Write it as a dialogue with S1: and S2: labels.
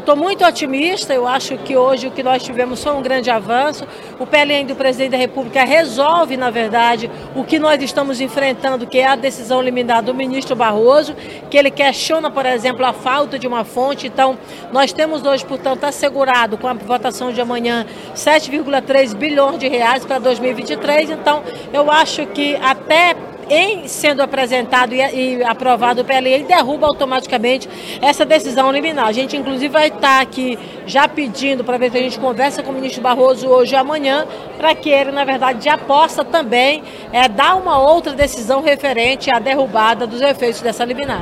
S1: Eu estou muito otimista, eu acho que hoje o que nós tivemos foi um grande avanço. O PLN do presidente da República resolve, na verdade, o que nós estamos enfrentando, que é a decisão liminar do ministro Barroso, que ele questiona, por exemplo, a falta de uma fonte. Então, nós temos hoje, portanto, assegurado com a votação de amanhã 7,3 bilhões de reais para 2023. Então, eu acho que até em sendo apresentado e, e aprovado PLI, ele derruba automaticamente essa decisão liminar. A gente, inclusive, vai estar aqui já pedindo para ver se a gente conversa com o ministro Barroso hoje e amanhã, para que ele, na verdade, já possa também é, dar uma outra decisão referente à derrubada dos efeitos dessa liminar.